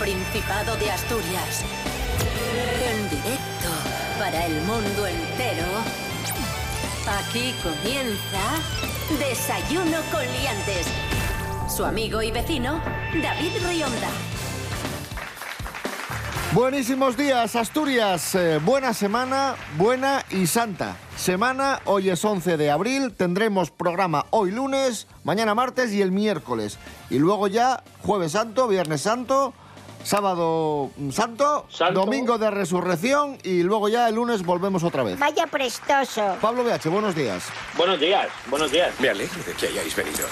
Principado de Asturias. En directo para el mundo entero. Aquí comienza Desayuno con Liantes. Su amigo y vecino, David Rionda. Buenísimos días, Asturias. Eh, buena semana, buena y santa. Semana, hoy es 11 de abril, tendremos programa hoy lunes, mañana martes y el miércoles. Y luego ya jueves santo, viernes santo, sábado santo, Santo. domingo de resurrección y luego ya el lunes volvemos otra vez. Vaya prestoso. Pablo BH, buenos días. Buenos días, buenos días. Me alegro de que hayáis venido.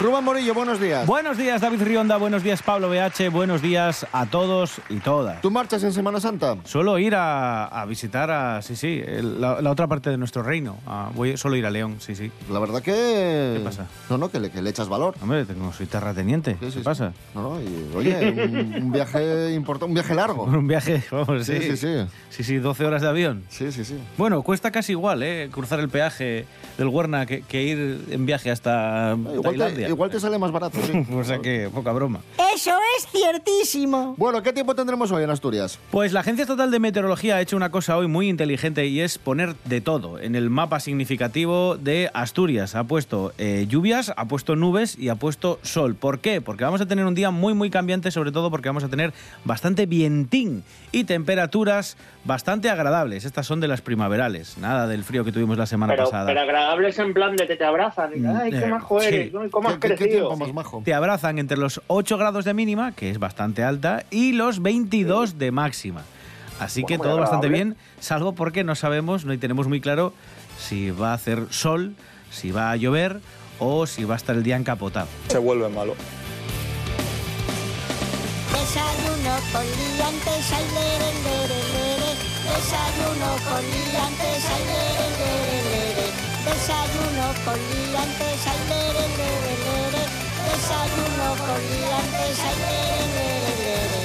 Rubén Morillo, buenos días. Buenos días, David Rionda. Buenos días, Pablo BH. Buenos días a todos y todas. ¿Tú marchas en Semana Santa? Suelo ir a, a visitar a, sí, sí, la, la otra parte de nuestro reino. A- voy solo ir a León, sí, sí. La verdad que... ¿Qué pasa? No, no, que le, que le echas valor. Hombre, tengo, soy terrateniente. Sí, ¿Qué sí, sí. pasa? No, no, y, oye, un, un viaje importante, un viaje largo. Un viaje, vamos, sí. Sí, sí, sí. Sí, sí, 12 horas de avión. Sí, sí, sí. Bueno, cuesta casi igual, ¿eh? Cruzar el peaje del Huerna que, que ir en viaje hasta Igual Tailandia. te, igual te sale más barato, sí. o sea que, poca broma. Eso es ciertísimo. Bueno, ¿qué tiempo tendremos hoy en Asturias? Pues la Agencia Estatal de Meteorología ha hecho una cosa hoy muy inteligente y es poner de todo en el mapa significativo de Asturias. Ha puesto eh, lluvias, ha puesto nubes y ha puesto sol. ¿Por qué? Porque vamos a tener un día muy muy cambiante, sobre todo porque vamos a tener bastante vientín y temperaturas bastante agradables. Estas son de las primaverales, nada del frío que tuvimos la semana Pero, pasada. pero agradables en plan de que te abrazan. Y, Ay, eh, qué majo sí. eres, ¿no? ¿Y ¿cómo has ¿Qué, crecido? tiempo más majo? Te abrazan entre los 8 grados de mínima, que es bastante alta, y los 22 de máxima. Así que Bueno, muy todo bastante agradable. bien, salvo porque no sabemos, no tenemos muy claro si va a hacer sol, si va a llover o si va a estar el día encapotado. Se vuelve malo. Desayuno con liantes, ay, lere, lere, lere. Desayuno con liantes, ay, lere, lere, lere. Desayuno con liantes, ay, lere, lere, lere. Desayuno con liantes, ay, lere, lere, lere.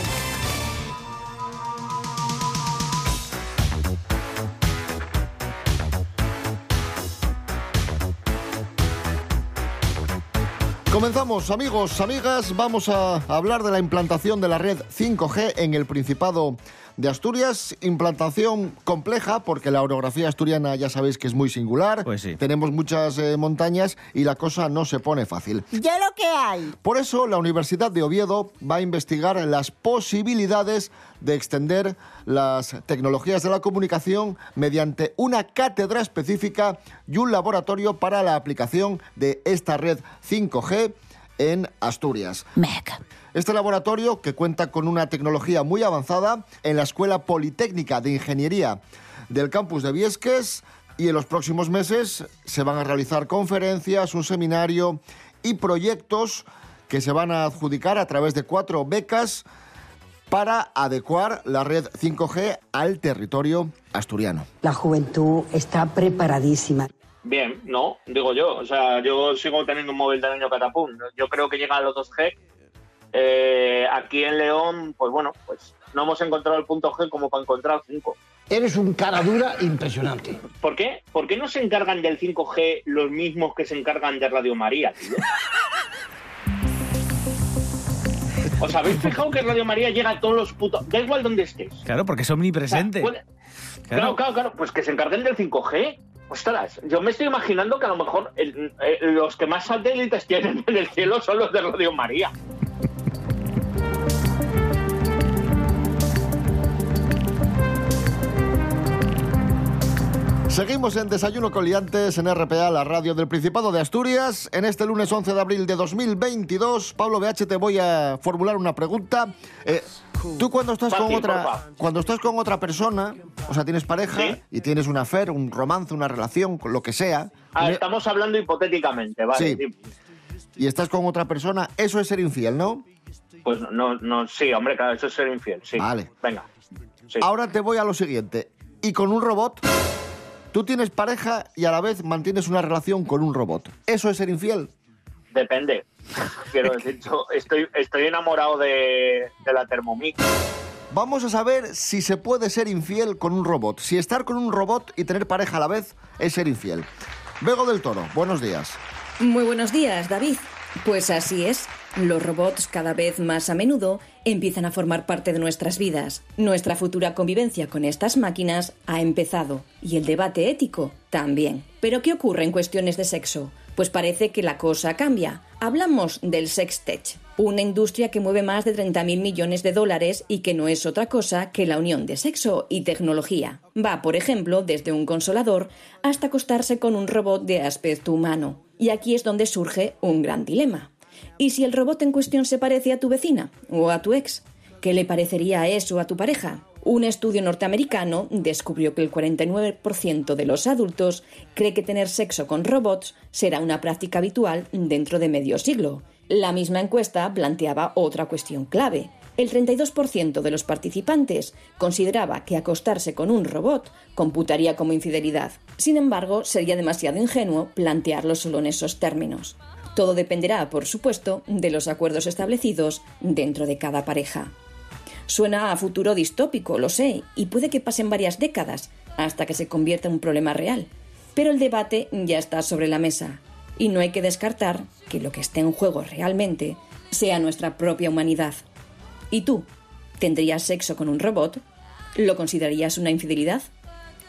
Comenzamos, amigos, amigas. Vamos a hablar de la implantación de la red 5G en el Principado de Asturias. Implantación compleja porque la orografía asturiana ya sabéis que es muy singular. Pues sí. Tenemos muchas eh, montañas y la cosa no se pone fácil. Ya lo que hay. Por eso, la Universidad de Oviedo va a investigar las posibilidades de extender las tecnologías de la comunicación mediante una cátedra específica y un laboratorio para la aplicación de esta red 5G en Asturias. Mega. Este laboratorio, que cuenta con una tecnología muy avanzada en la Escuela Politécnica de Ingeniería del campus de Viesques, y en los próximos meses se van a realizar conferencias, un seminario y proyectos que se van a adjudicar a través de cuatro becas para adecuar la red 5G al territorio asturiano. La juventud está preparadísima. Bien, no, digo yo. O sea, yo sigo teniendo un móvil del año catapum. Yo creo que llega a los 2G. Eh, aquí en León, pues bueno, pues no hemos encontrado el punto G como para encontrar 5. Eres un cara dura impresionante. ¿Por qué? ¿Por qué no se encargan del 5G los mismos que se encargan de Radio María, tío? ¿Os habéis fijado que Radio María llega a todos los putos... Da igual donde estés. Claro, porque es O sea, omnipresente. puede- Claro, claro, claro. Pues que se encarguen del 5G. Ostras, yo me estoy imaginando que a lo mejor el- eh, los que más satélites tienen en el cielo son los de Radio María. Seguimos en Desayuno con Liantes en RPA, la radio del Principado de Asturias. En este lunes 11 de abril de 2022, Pablo BH, te voy a formular una pregunta. Eh, tú cuando estás con otra porfa. cuando estás con otra persona, o sea, tienes pareja Sí. y tienes un affair, un romance, una relación, lo que sea, Ah, y- estamos hablando hipotéticamente, ¿vale? Sí. Sí. y estás con otra persona, eso es ser infiel, ¿no? Pues no, no, sí, hombre, claro, eso es ser infiel, sí. Vale. Venga. Sí. Ahora te voy a lo siguiente. Y con un robot, tú tienes pareja y a la vez mantienes una relación con un robot. ¿Eso es ser infiel? Depende. Quiero decir, yo estoy, estoy enamorado de, de la Thermomix. Vamos a saber si se puede ser infiel con un robot. Si estar con un robot y tener pareja a la vez es ser infiel. Bego del Toro, buenos días. Muy buenos días, David. Pues así es. Los robots cada vez más a menudo empiezan a formar parte de nuestras vidas. Nuestra futura convivencia con estas máquinas ha empezado y el debate ético también. Pero ¿qué ocurre en cuestiones de sexo? Pues parece que la cosa cambia. Hablamos del sextech, una industria que mueve más de 30.000 millones de dólares y que no es otra cosa que la unión de sexo y tecnología. Va, por ejemplo, desde un consolador hasta acostarse con un robot de aspecto humano. Y aquí es donde surge un gran dilema. ¿Y si el robot en cuestión se parece a tu vecina o a tu ex? ¿Qué le parecería eso a tu pareja? Un estudio norteamericano descubrió que el 49% de los adultos cree que tener sexo con robots será una práctica habitual dentro de medio siglo. La misma encuesta planteaba otra cuestión clave. El 32% de los participantes consideraba que acostarse con un robot computaría como infidelidad. Sin embargo, sería demasiado ingenuo plantearlo solo en esos términos. Todo dependerá, por supuesto, de los acuerdos establecidos dentro de cada pareja. Suena a futuro distópico, lo sé, y puede que pasen varias décadas hasta que se convierta en un problema real. Pero el debate ya está sobre la mesa, y no hay que descartar que lo que esté en juego realmente sea nuestra propia humanidad. ¿Y tú? ¿Tendrías sexo con un robot? ¿Lo considerarías una infidelidad?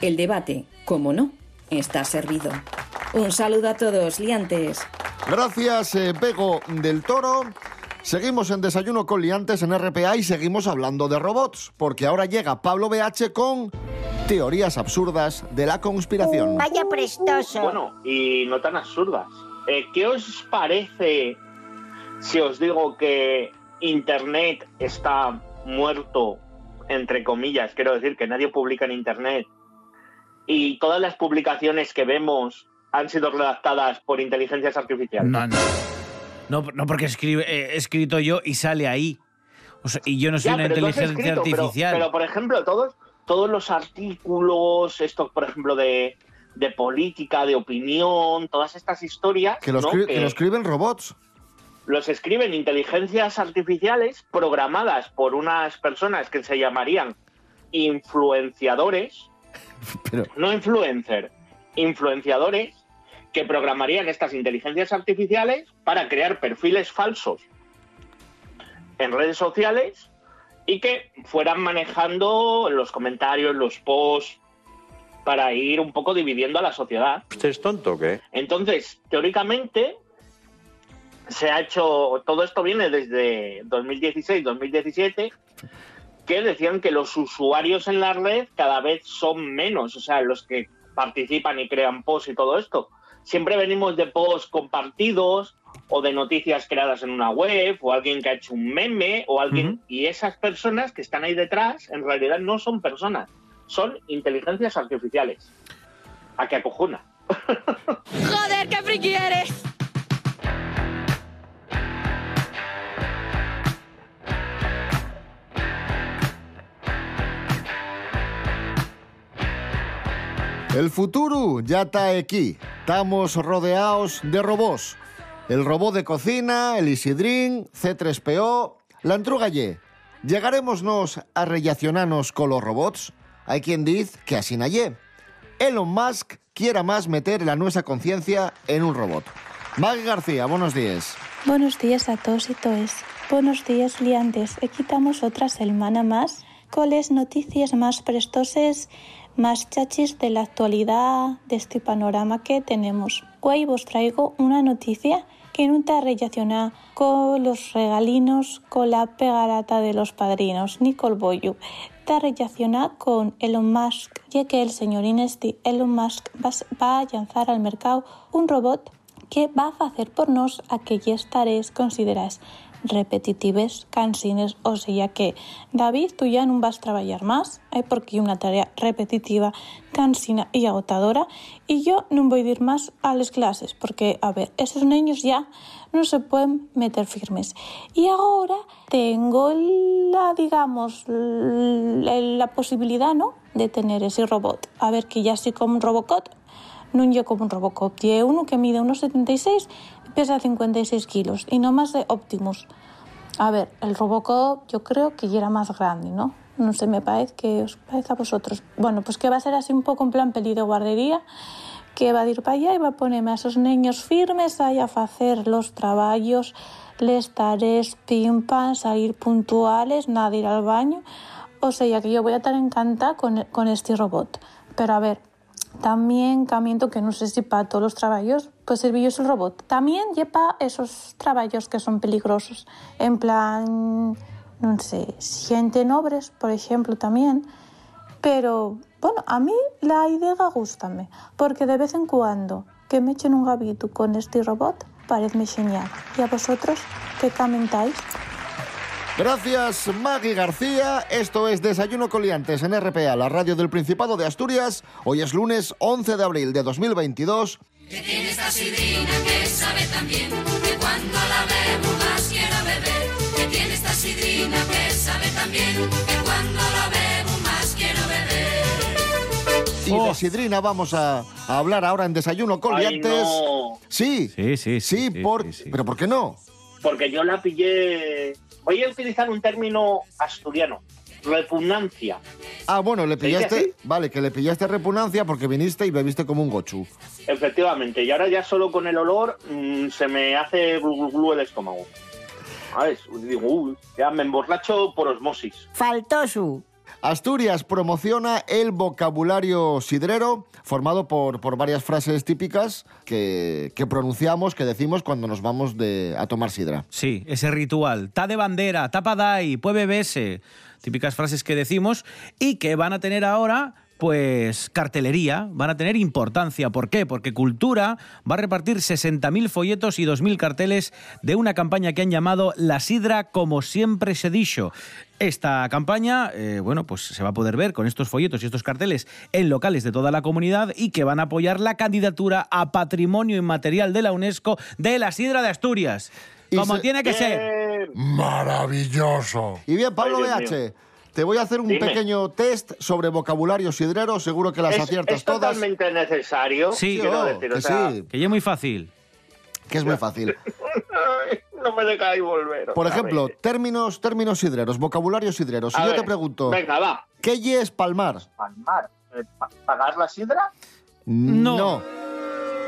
El debate, como no, está servido. Un saludo a todos, liantes. Gracias, eh, Pego del Toro. Seguimos en Desayuno con Liantes en RPA y seguimos hablando de robots, porque ahora llega Pablo BH con teorías absurdas de la conspiración. Vaya prestoso. Bueno, y no tan absurdas. Eh, ¿Qué os parece si os digo que Internet está muerto, entre comillas? Quiero decir que nadie publica en Internet y todas las publicaciones que vemos han sido redactadas por inteligencias artificiales. No, no. No, no porque escribe, eh, he escrito yo y sale ahí. O sea, y yo no soy Ya, una pero inteligencia escrito, pero- artificial. Pero, por ejemplo, todos, todos los artículos, estos, por ejemplo, de, de política, de opinión, todas estas historias, Que lo, ¿no? escri- que que lo escriben robots. los escriben inteligencias artificiales programadas por unas personas que se llamarían influenciadores, Pero, no influencer, influenciadores que programarían estas inteligencias artificiales para crear perfiles falsos en redes sociales y que fueran manejando los comentarios, los posts, para ir un poco dividiendo a la sociedad. ¿Usted es tonto o qué? Entonces, teóricamente, se ha hecho, todo esto viene desde 2016-2017, que decían que los usuarios en la red cada vez son menos, o sea, los que participan y crean posts y todo esto. Siempre venimos de posts compartidos o de noticias creadas en una web o alguien que ha hecho un meme o alguien... Y esas personas que están ahí detrás en realidad no son personas, son inteligencias artificiales. A que acojona. el futuro ya está aquí. Estamos rodeados de robots. El robot de cocina, el Isidrín, C3PO, la Entrugalle. ¿Llegaremosnos a relacionarnos con los robots? Hay quien dice que así nayé. Elon Musk quiera más meter la nuestra conciencia en un robot. Maggie García, buenos días. Buenos días a todos y todas. Buenos días, liantes. Aquí estamos otra semana más con las noticias más prestoses, más chachis de la actualidad de este panorama que tenemos. Hoy vos traigo una noticia que no está relacionada con los regalinos, con la pegarata de los padrinos, ni con el bollo. Está relacionada con Elon Musk, ya que el señor Inesti Elon Musk va a lanzar al mercado un robot que va a hacer por nos aquellas tareas consideradas repetitivas, cansines, o sea que David, tú ya no vas a trabajar más, eh, porque hay una tarea repetitiva, cansina y agotadora, y yo no voy a ir más a las clases, porque, a ver, esos niños ya no se pueden meter firmes. Y ahora tengo la, digamos, la, posibilidad, ¿no?, de tener ese robot. A ver, que ya soy como un Robocop, no yo como un Robocop. Tiene uno que mide unos 76 y pesa 56 kilos y no más de Optimus. A ver, el Robocop yo creo que ya era más grande, ¿no? No sé, me parece que os parece a vosotros. Bueno, pues que va a ser así un poco en plan peli de guardería, que va a ir para allá y va a ponerme a esos niños firmes ahí a hacer los trabajos, les tareas, pim pam, salir puntuales, nada ir al baño. O sea que yo voy a estar encantada con, con este robot. Pero a ver, también camiento que no sé si para todos los trabajos pues servir el robot. También lleva esos trabajos que son peligrosos. En plan, no sé, gente nobres, por ejemplo, también. Pero, bueno, a mí la idea gustame, porque de vez en cuando que me echen un gabito con este robot parece genial. ¿Y a vosotros qué comentáis? Gracias, Maggie García. Esto es Desayuno Coliantes en RPA, la radio del Principado de Asturias. Hoy es lunes 11 de abril de 2022. Que tiene esta sidrina que sabe también que cuando la bebo más quiero beber. Que tiene esta sidrina que sabe también que cuando la bebo más quiero beber. Y de sidrina vamos a, a hablar ahora en Desayuno Coliantes. Ay, no. Sí, Sí, sí, sí, por... pero ¿por qué no? Porque yo la pillé. Voy a utilizar un término asturiano: repugnancia. Ah, bueno, le ¿Se dice pillaste, vale, que le pillaste repugnancia porque viniste y bebiste como un gochu. Efectivamente, y ahora ya solo con el olor mm, se me hace glu, glu, glu el estómago. ¿Sabes? Digo, uy, ya me emborracho por osmosis. Faltó su. Asturias promociona el vocabulario sidrero, formado por, por varias frases típicas que, que pronunciamos, que decimos cuando nos vamos de, a tomar sidra. Sí, ese ritual. Ta de bandera, tapadai, puede bese. Típicas frases que decimos y que van a tener ahora, pues, cartelería, van a tener importancia. ¿Por qué? Porque Cultura va a repartir 60.000 folletos y 2.000 carteles de una campaña que han llamado La Sidra como siempre se dicho. Esta campaña, eh, bueno, pues se va a poder ver con estos folletos y estos carteles en locales de toda la comunidad y que van a apoyar la candidatura a Patrimonio Inmaterial de la UNESCO de la Sidra de Asturias. Como se- tiene que ser. Maravilloso. Y bien, Pablo Ay, BH, te voy a hacer un Dime. pequeño test sobre vocabulario sidrero, seguro que las es, aciertas es todas. totalmente necesario. Sí, quiero oh, decir, o que sea, sí, Que ya es muy fácil. que es muy fácil. no me dejáis volver. Por ejemplo, vez. términos, términos sidreros, vocabulario sidrero. Si A yo ver, te pregunto, Venga, va. ¿qué y es palmar? Palmar. Eh, pa- ¿Pagar la sidra? No.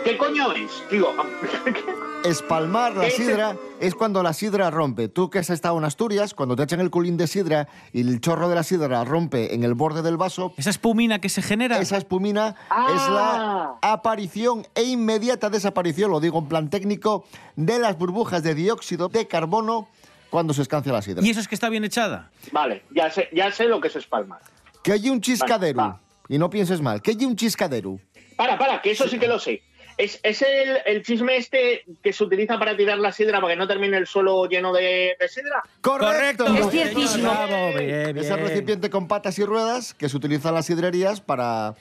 ¿Qué coño es? Digo, Espalmar la ¿Qué es sidra es cuando la sidra rompe. Tú que has estado en Asturias, cuando te echan el culín de sidra y el chorro de la sidra rompe en el borde del vaso, Esa espumina que se genera. esa espumina Ah. es la aparición e inmediata desaparición, lo digo en plan técnico, de las burbujas de dióxido de carbono cuando se escancia la sidra. Y eso es que está bien echada. vale, ya sé, ya sé lo que es espalmar. Que hay un chiscadero, va. y no pienses mal, que hay un chiscadero. Para, para, que eso sí que lo sé. Es, es el, el chisme este que se utiliza para tirar la sidra para que no termine el suelo lleno de, de sidra. ¡Correcto! Es ciertísimo. Ese bien. recipiente con patas y ruedas que se utiliza en las sidrerías para,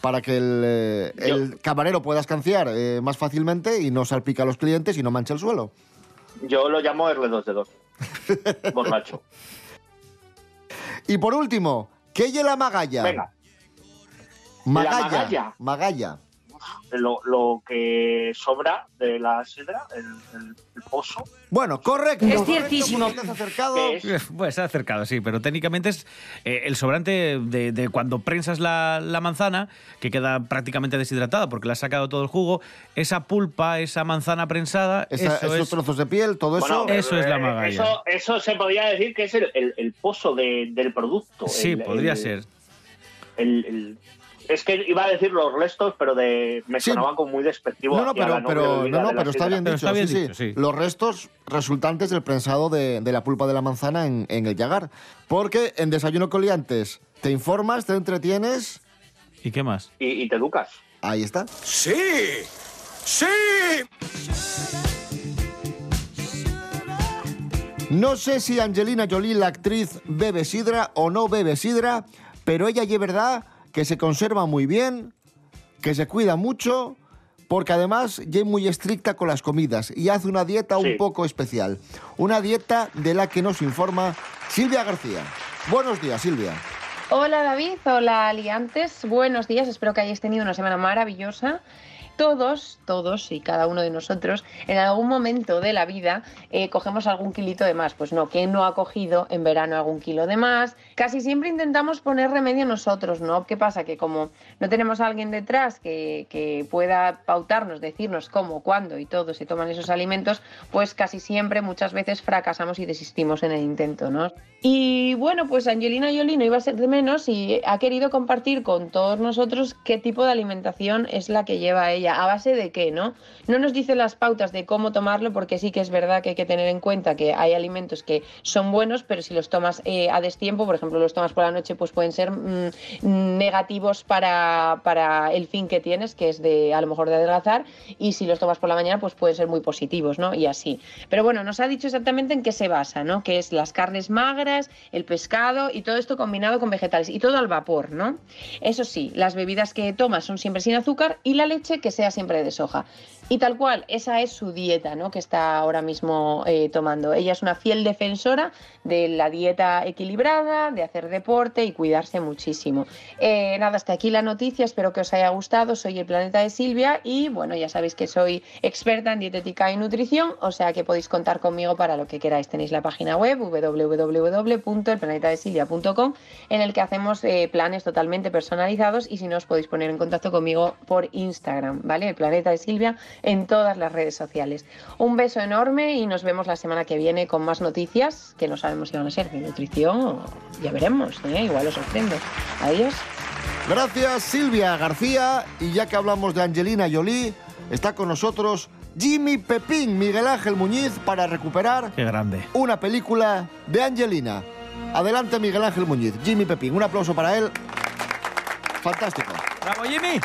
para que el, eh, Yo- el camarero pueda escanciar eh, más fácilmente y no salpica a los clientes y no mancha el suelo. Yo lo llamo R2 de 2. Borracho. Y por último, ¿qué hay en la magalla? Venga, Magalla. magalla. Magalla. Lo, lo que sobra de la sidra, el, el- el pozo, Bueno, correcto. Es correcto, ciertísimo. has acercado. es Pues se ha acercado, sí, pero técnicamente es eh, el sobrante de, de cuando prensas la, la manzana, que queda prácticamente deshidratada porque le has sacado todo el jugo, esa pulpa, esa manzana prensada, Esa- eso esos es... trozos de piel, todo eso. Bueno, Eso es la eh, magalla. Eso, eso se podría decir que es el, el- el pozo de- del producto. Sí, el- podría el- ser. el- el- es que iba a decir los restos, pero de me Sí. sonaba como muy despectivo. No, no, pero, no, pero está bien dicho. está bien sí, dicho, sí. Los restos resultantes del prensado de, de la pulpa de la manzana en, en el llagar. Porque en Desayuno Coliantes te informas, te entretienes. ¿Y qué más? Y, y te educas. Ahí está. ¡Sí! ¡Sí! No sé si Angelina Jolie, la actriz, bebe sidra o no bebe sidra, pero ella y es verdad que se conserva muy bien, que se cuida mucho, porque además ya es muy estricta con las comidas y hace una dieta un poco especial. Una dieta de la que nos informa Silvia García. Buenos días, Silvia. Hola David, hola Aliantes, buenos días, espero que hayáis tenido una semana maravillosa. Todos, todos y cada uno de nosotros, en algún momento de la vida eh, cogemos algún kilito de más. Pues no, ¿quién no ha cogido en verano algún kilo de más? Casi siempre intentamos poner remedio nosotros, ¿no? ¿Qué pasa? Que como no tenemos a alguien detrás que, que pueda pautarnos, decirnos cómo, cuándo y todo se toman esos alimentos, pues casi siempre, muchas veces fracasamos y desistimos en el intento, ¿no? Y bueno, pues Angelina Jolie no iba a ser de menos y ha querido compartir con todos nosotros qué tipo de alimentación es la que lleva ella a base de qué, ¿no? No nos dice las pautas de cómo tomarlo, porque sí que es verdad que hay que tener en cuenta que hay alimentos que son buenos, pero si los tomas eh, a destiempo, por ejemplo, los tomas por la noche, pues pueden ser mm, negativos para, para el fin que tienes, que es de a lo mejor de adelgazar, y si los tomas por la mañana, pues pueden ser muy positivos, ¿no? Y así. Pero bueno, nos ha dicho exactamente en qué se basa, ¿no? Que es las carnes magras, el pescado y todo esto combinado con vegetales y todo al vapor, ¿no? Eso sí, las bebidas que tomas son siempre sin azúcar y la leche que sea siempre de soja. Y tal cual, esa es su dieta, ¿no? Que está ahora mismo eh, tomando. Ella es una fiel defensora de la dieta equilibrada, de hacer deporte y cuidarse muchísimo. Eh, nada, hasta aquí la noticia. Espero que os haya gustado. Soy el Planeta de Silvia y bueno, ya sabéis que soy experta en dietética y nutrición, o sea que podéis contar conmigo para lo que queráis. Tenéis la página web www.elplanetadesilvia.com en el que hacemos eh, planes totalmente personalizados y si no os podéis poner en contacto conmigo por Instagram, ¿vale? El Planeta de Silvia en todas las redes sociales. Un beso enorme y nos vemos la semana que viene con más noticias que no sabemos si van a ser de nutrición o ya veremos, ¿eh? igual os sorprendo. Adiós. Gracias Silvia García y ya que hablamos de Angelina Jolie, está con nosotros Jimmy Pepín Miguel Ángel Muñiz para recuperar Qué grande. una película de Angelina. Adelante Miguel Ángel Muñiz, Jimmy Pepín, un aplauso para él. Fantástico. ¡Bravo, Jimmy!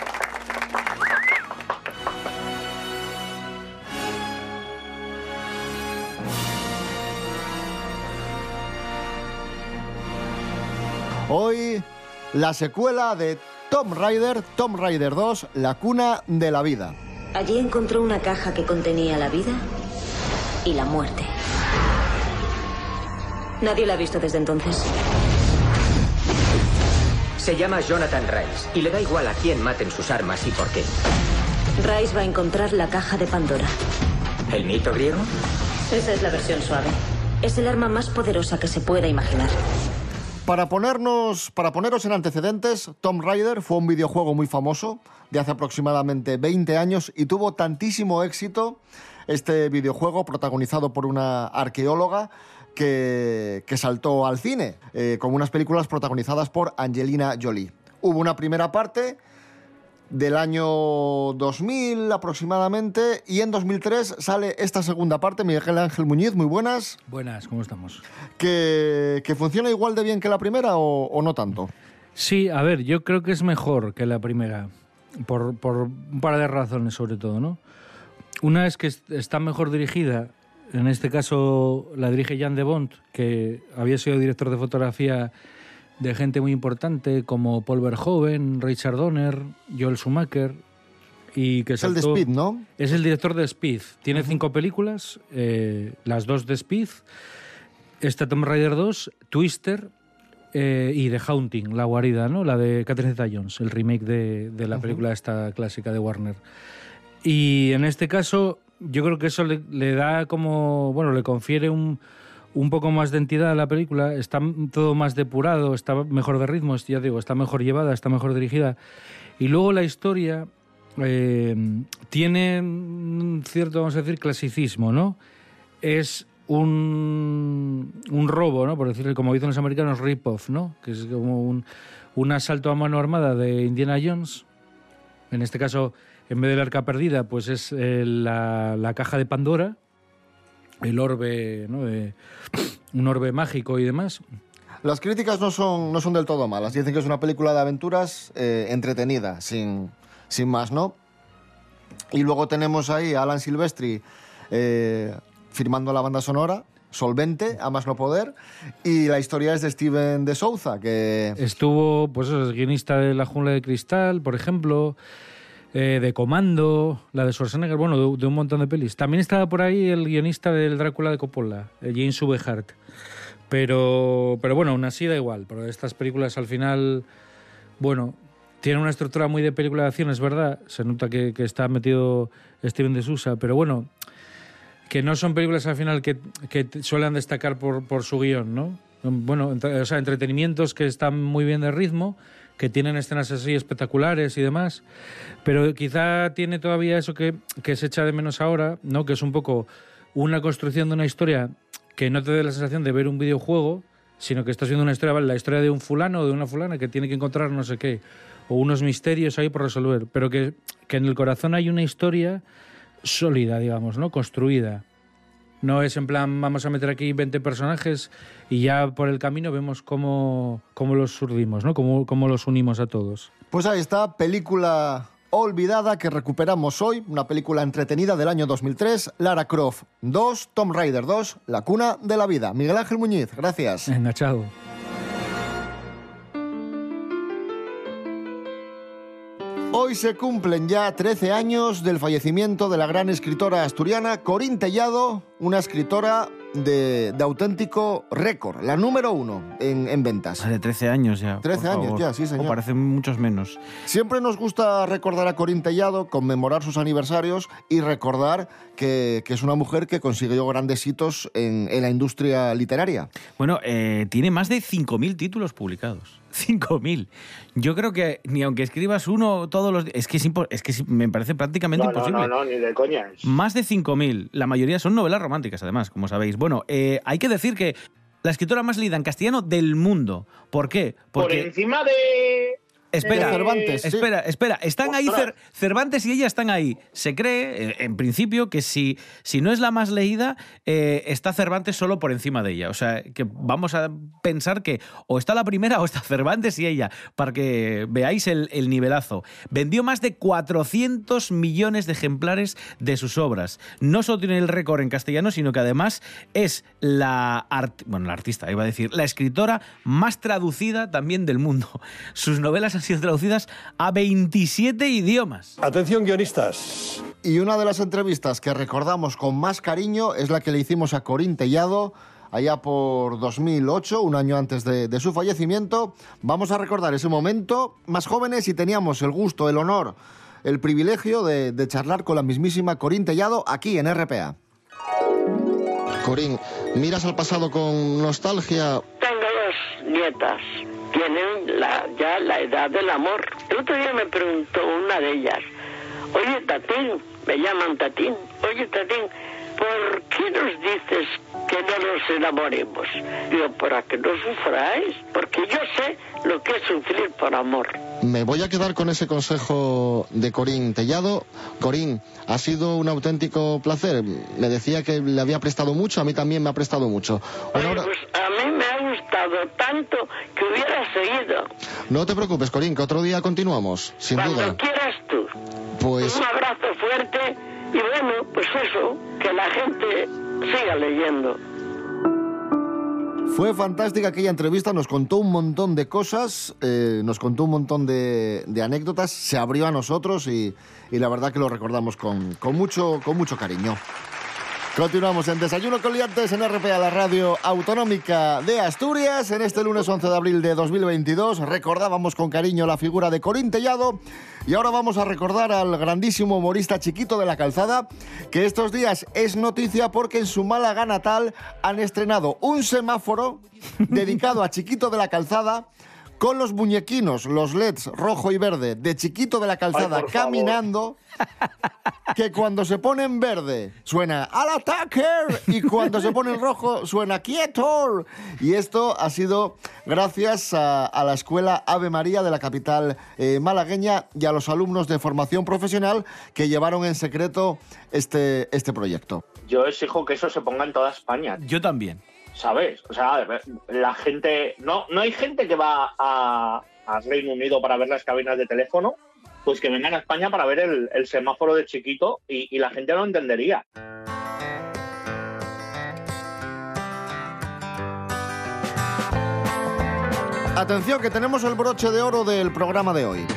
Hoy la secuela de Tomb Raider, Tomb Raider 2, La cuna de la vida. Allí encontró una caja que contenía la vida y la muerte. Nadie la ha visto desde entonces. Se llama Jonathan Rice y le da igual a quién maten sus armas y por qué. Rice va a encontrar la caja de Pandora. ¿El mito griego? Esa es la versión suave. Es el arma más poderosa que se pueda imaginar. Para, ponernos, para poneros en antecedentes, Tomb Raider fue un videojuego muy famoso de hace aproximadamente 20 años y tuvo tantísimo éxito este videojuego protagonizado por una arqueóloga que, que saltó al cine, eh, con unas películas protagonizadas por Angelina Jolie. Hubo una primera parte del año 2000 aproximadamente y en 2003 sale esta segunda parte, Miguel Ángel Muñiz, muy buenas. Buenas, ¿cómo estamos? ¿Que, que funciona igual de bien que la primera o, o no tanto? Sí, a ver, yo creo que es mejor que la primera, por, por un par de razones sobre todo, ¿no? Una es que est- está mejor dirigida, en este caso la dirige Jan de Bont, que había sido director de fotografía de gente muy importante como Paul Verhoeven, Richard Donner, Joel Schumacher. Y que Es el de Speed, ¿no? Es el director de Speed. Tiene cinco películas, eh, las dos de Speed, esta Tomb Raider 2, Twister eh, y The Haunting, La Guarida, ¿no? La de Catherine Zeta-Jones, el remake de, de la película esta clásica de Warner. Y en este caso, yo creo que eso le, le da como, bueno, le confiere un, un poco más de entidad a la película. Está todo más depurado, está mejor de ritmo, ya digo, está mejor llevada, está mejor dirigida. Y luego la historia eh, tiene un cierto, vamos a decir, clasicismo, ¿no? Es un, un robo, ¿no? Por decirlo como dicen los americanos, rip-off, ¿no? Que es como un, un asalto a mano armada de Indiana Jones. En este caso, en vez del arca perdida, pues es eh, la, la caja de Pandora, el orbe, un orbe mágico y demás. Las críticas no son, no son del todo malas. Dicen que es una película de aventuras eh, entretenida, sin, sin más, ¿no? Y luego tenemos ahí a Alan Silvestri eh, firmando la banda sonora, solvente, a más no poder. Y la historia es de Steven de Souza, que... Estuvo, pues es guionista de La Jungla de Cristal, por ejemplo, eh, de Comando, la de Schwarzenegger, bueno, de, un montón de pelis. También estaba por ahí el guionista del Drácula de Coppola, eh, James Ubehart. Pero, pero bueno, aún así da igual, porque estas películas al final, bueno, tiene una estructura muy de película de acción, es verdad. Se nota que, está metido Steven de Sousa, pero bueno, que no son películas al final que, que suelen destacar por, por su guion, ¿no? Bueno, entre- o sea, entretenimientos que están muy bien de ritmo, que tienen escenas así espectaculares y demás, pero quizá tiene todavía eso que, que se echa de menos ahora, ¿no? Que es un poco una construcción de una historia que no te dé la sensación de ver un videojuego, sino que estás viendo una historia, la historia de un fulano o de una fulana que tiene que encontrar no sé qué, o unos misterios ahí por resolver, pero que, que en el corazón hay una historia sólida, digamos, ¿no? Construida. No es en plan, vamos a meter aquí 20 personajes y ya por el camino vemos cómo, cómo los surdimos, ¿no? Cómo, cómo los unimos a todos. Pues ahí está, película olvidada que recuperamos hoy, una película entretenida del año 2003, Lara Croft 2, Tomb Raider 2, La cuna de la vida. Miguel Ángel Muñiz, gracias. Venga, Hoy se cumplen ya 13 años del fallecimiento de la gran escritora asturiana Corín Tellado, una escritora de, de auténtico récord, la número uno en, en ventas. De 13 años ya. 13 por años favor. ya, sí, señor. O parecen muchos menos. Siempre nos gusta recordar a Corín Tellado, conmemorar sus aniversarios y recordar que, que es una mujer que consiguió grandes hitos en, en la industria literaria. Bueno, eh, tiene más de 5.000 títulos publicados. 5.000. Yo creo que ni aunque escribas uno todos los días... Es que, es, que me parece prácticamente No, imposible. no, no, ni de coña. Más de 5.000. La mayoría son novelas románticas, además, como sabéis. Bueno, eh, hay que decir que la escritora más leída en castellano del mundo. ¿Por qué? Por Porque... encima de... Espera, Cervantes, sí. espera, espera. Están ahí. Cer- Cervantes y ella están ahí. Se cree, eh, en principio, que si, si no es la más leída, eh, está Cervantes solo por encima de ella. O sea, que vamos a pensar que o está la primera o está Cervantes y ella, para que veáis el, el nivelazo. Vendió más de 400 millones de ejemplares de sus obras. No solo tiene el récord en castellano, sino que además es la, art- bueno, la artista, iba a decir, la escritora más traducida también del mundo. Sus novelas han sido traducidas a 27 idiomas. Atención guionistas. Y una de las entrevistas que recordamos con más cariño es la que le hicimos a Corín Tellado allá por 2008, un año antes de, de su fallecimiento. Vamos a recordar ese momento más jóvenes y teníamos el gusto, el honor, el privilegio de, de charlar con la mismísima Corín Tellado aquí en RPA. Corín, ¿miras al pasado con nostalgia? Tengo dos nietas. Tienen la- ya la edad del amor. El otro día me preguntó una de ellas, oye Tatín, me llaman Tatín, oye Tatín, ¿por qué nos dices que no nos enamoremos? Digo, para que no sufráis, porque yo sé lo que es sufrir por amor. Me voy a quedar con ese consejo de Corín Tellado. Corín, ha sido un auténtico placer. Me decía que le había prestado mucho, a mí también me ha prestado mucho. Pues tanto que hubiera seguido. No te preocupes, Corín, que otro día continuamos, sin Cuando duda. quieras tú. Pues Un abrazo fuerte y bueno, pues eso, que la gente siga leyendo. fue fantástica aquella entrevista, nos contó un montón de cosas, eh, nos contó un montón de, de anécdotas, se abrió a nosotros y, y la verdad que lo recordamos con, con mucho, con mucho cariño. Continuamos en Desayuno con Liantes en RPA, la radio autonómica de Asturias. En este lunes 11 de abril de 2022 recordábamos con cariño la figura de Corín Tellado y ahora vamos a recordar al grandísimo humorista Chiquito de la Calzada, que estos días es noticia porque en su Málaga natal han estrenado un semáforo dedicado a Chiquito de la Calzada con los muñequinos, los LEDs rojo y verde de Chiquito de la Calzada Ay, por favor. caminando que cuando se pone en verde suena al ataque y cuando se pone en rojo suena quieto. Y esto ha sido gracias a, a la escuela Ave María de la capital eh, malagueña y a los alumnos de formación profesional que llevaron en secreto este, este proyecto. Yo exijo que eso se ponga en toda España. Yo también. ¿Sabes? O sea, la gente. No, no hay gente que va a, a Reino Unido para ver las cabinas de teléfono, pues que vengan a España para ver el, el semáforo de chiquito y, y la gente lo entendería. Atención que tenemos el broche de oro del programa de hoy.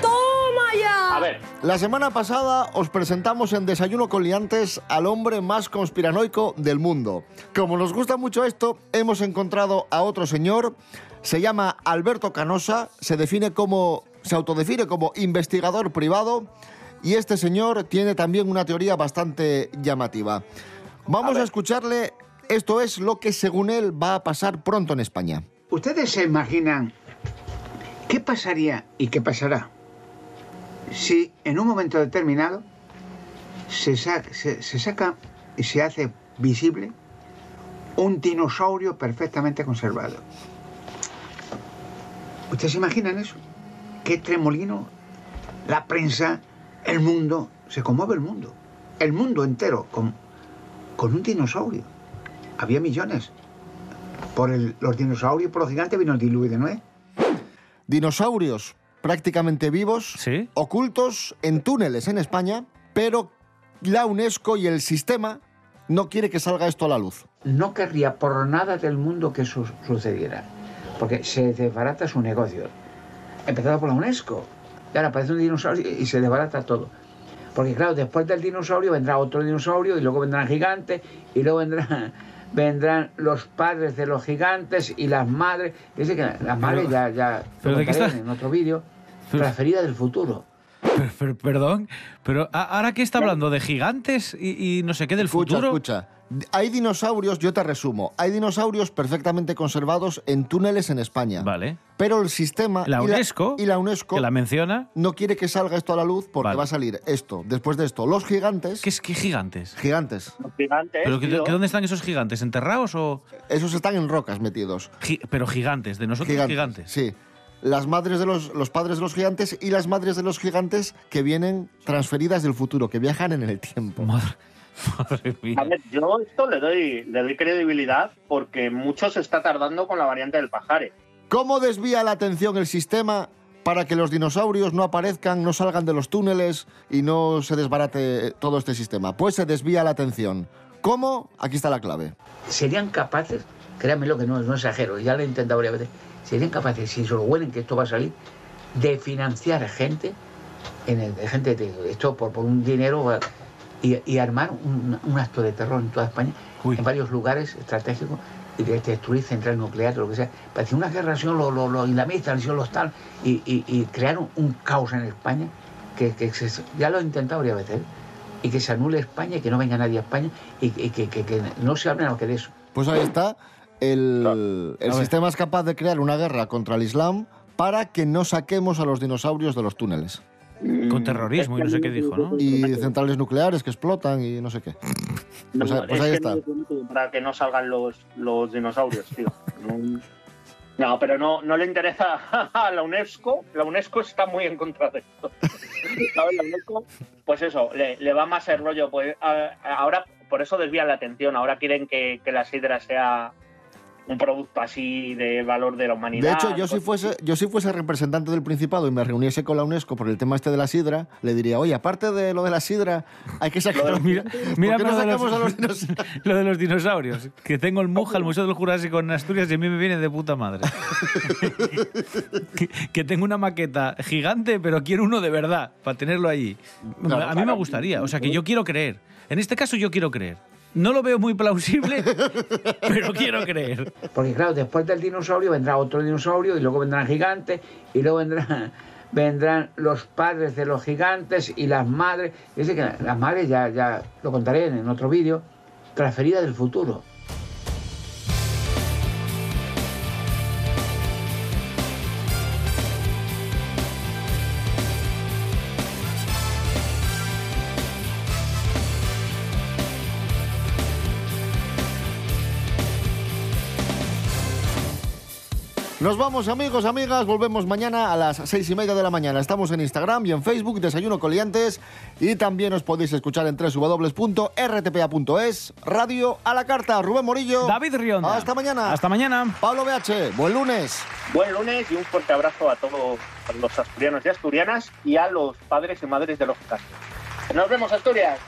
A ver, La semana pasada os presentamos en Desayuno con Liantes al hombre más conspiranoico del mundo. Como nos gusta mucho esto, hemos encontrado a otro señor. Se llama Alberto Canosa, se define como se autodefine como investigador privado y este señor tiene también una teoría bastante llamativa. Vamos a, escucharle, esto es lo que según él va a pasar pronto en España. ¿Ustedes se imaginan qué pasaría y qué pasará si en un momento determinado se, sa- se- se saca y se hace visible un dinosaurio perfectamente conservado? ¿Ustedes se imaginan eso? ¿Qué tremolino? La prensa, el mundo, se conmueve el mundo. El mundo entero con, con un dinosaurio. Había millones. Por el- los dinosaurios, por los gigantes vino el diluvio de Noé. Dinosaurios prácticamente vivos, ocultos en túneles en España, pero la UNESCO y el sistema no quiere que salga esto a la luz. No querría por nada del mundo que eso sucediera, porque se desbarata su negocio. Empezado por la UNESCO. Y ahora aparece un dinosaurio y se desbarata todo. Porque claro, después del dinosaurio vendrá otro dinosaurio y luego vendrán gigantes y luego vendrán, vendrán los padres de los gigantes y las madres. Dice que las madres ya, ya pero lo ¿de está- en otro vídeo. Transferida del futuro. Per- per- perdón, pero a- ahora que está hablando de gigantes y, y no sé qué del Escucha, futuro. escucha. Hay dinosaurios, yo te resumo, hay dinosaurios perfectamente conservados en túneles en España. Vale. Pero el sistema La y UNESCO, y la UNESCO que la menciona, no quiere que salga esto a la luz porque Vale. va a salir esto. Después de esto, los gigantes. ¿qué es que gigantes? Gigantes. Gigantes. ¿Pero que, tío. que dónde están esos gigantes? ¿Enterrados o...? Esos están en rocas metidos. Gi- pero gigantes, de nosotros gigantes. Sí. Las madres de los, los padres de los gigantes y las madres de los gigantes que vienen transferidas del futuro, que viajan en el tiempo. Madre mía. A ver, yo esto le doy, le doy credibilidad porque mucho se está tardando con la variante del pajare. ¿Cómo desvía la atención el sistema para que los dinosaurios no aparezcan, no salgan de los túneles y no se desbarate todo este sistema? Pues se desvía la atención. ¿Cómo? Aquí está la clave. serían capaces, créanme lo que no, no exagero, ya lo he intentado varias veces, serían capaces, si se lo huelen que esto va a salir, de financiar gente, en el, gente de esto por, por un dinero y, y armar un, un acto de terror en toda España, en varios lugares estratégicos, y de destruir centrales nucleares, lo que sea. Parecía una guerra, sido los, los, los islamistas, los tal, y, y, y crearon un caos en España, que, que se- ya lo he intentado varias veces, ¿eh? y que se anule España, y que no venga nadie a España, y, y que, que- que no se hable nada que de eso. Pues ahí está. El, el sistema es capaz de crear una guerra contra el Islam para que no saquemos a los dinosaurios de los túneles. Con terrorismo y no sé qué dijo, ¿no? Y centrales nucleares que explotan y no sé qué. Pues, No, ahí- pues es ahí que está. para que no salgan los, los dinosaurios, tío. No, pero no, no le interesa a la UNESCO. La UNESCO está muy en contra de esto. ¿Sabes? La UNESCO, pues eso, le, le va más el rollo. Pues ahora, por eso desvían la atención. Ahora quieren que, que la sidra sea un producto así de valor de la humanidad. De hecho, yo si fuese, yo si fuese representante del Principado y me reuniese con la UNESCO por el tema este de la sidra, le diría, oye, aparte de lo de la sidra, hay que sacar... Mira, ¿Por mira qué no lo, de sacamos a los, los dinosaurios? lo de los dinosaurios. Que tengo el Muja, el Museo del Jurásico en Asturias y a mí me viene de puta madre. que, que tengo una maqueta gigante, pero quiero uno de verdad, para tenerlo allí. Claro, a mí me gustaría. O sea, que yo quiero creer. En este caso yo quiero creer. No lo veo muy plausible, pero quiero creer. Porque claro, después del dinosaurio vendrá otro dinosaurio y luego vendrán gigantes y luego vendrán, vendrán los padres de los gigantes y las madres. Dice que las madres ya, ya lo contaré en otro vídeo, transferidas del futuro. Nos vamos, amigos, amigas. Volvemos mañana a las seis y media de la mañana. Estamos en Instagram y en Facebook, Desayuno Coliantes. Y también os podéis escuchar en www.rtpa.es. Radio a la carta. Rubén Morillo. David Rionda. Hasta mañana. Hasta mañana. Pablo BH. Buen lunes. Buen lunes y un fuerte abrazo a todos los asturianos y asturianas y a los padres y madres de los casos. Nos vemos, Asturias.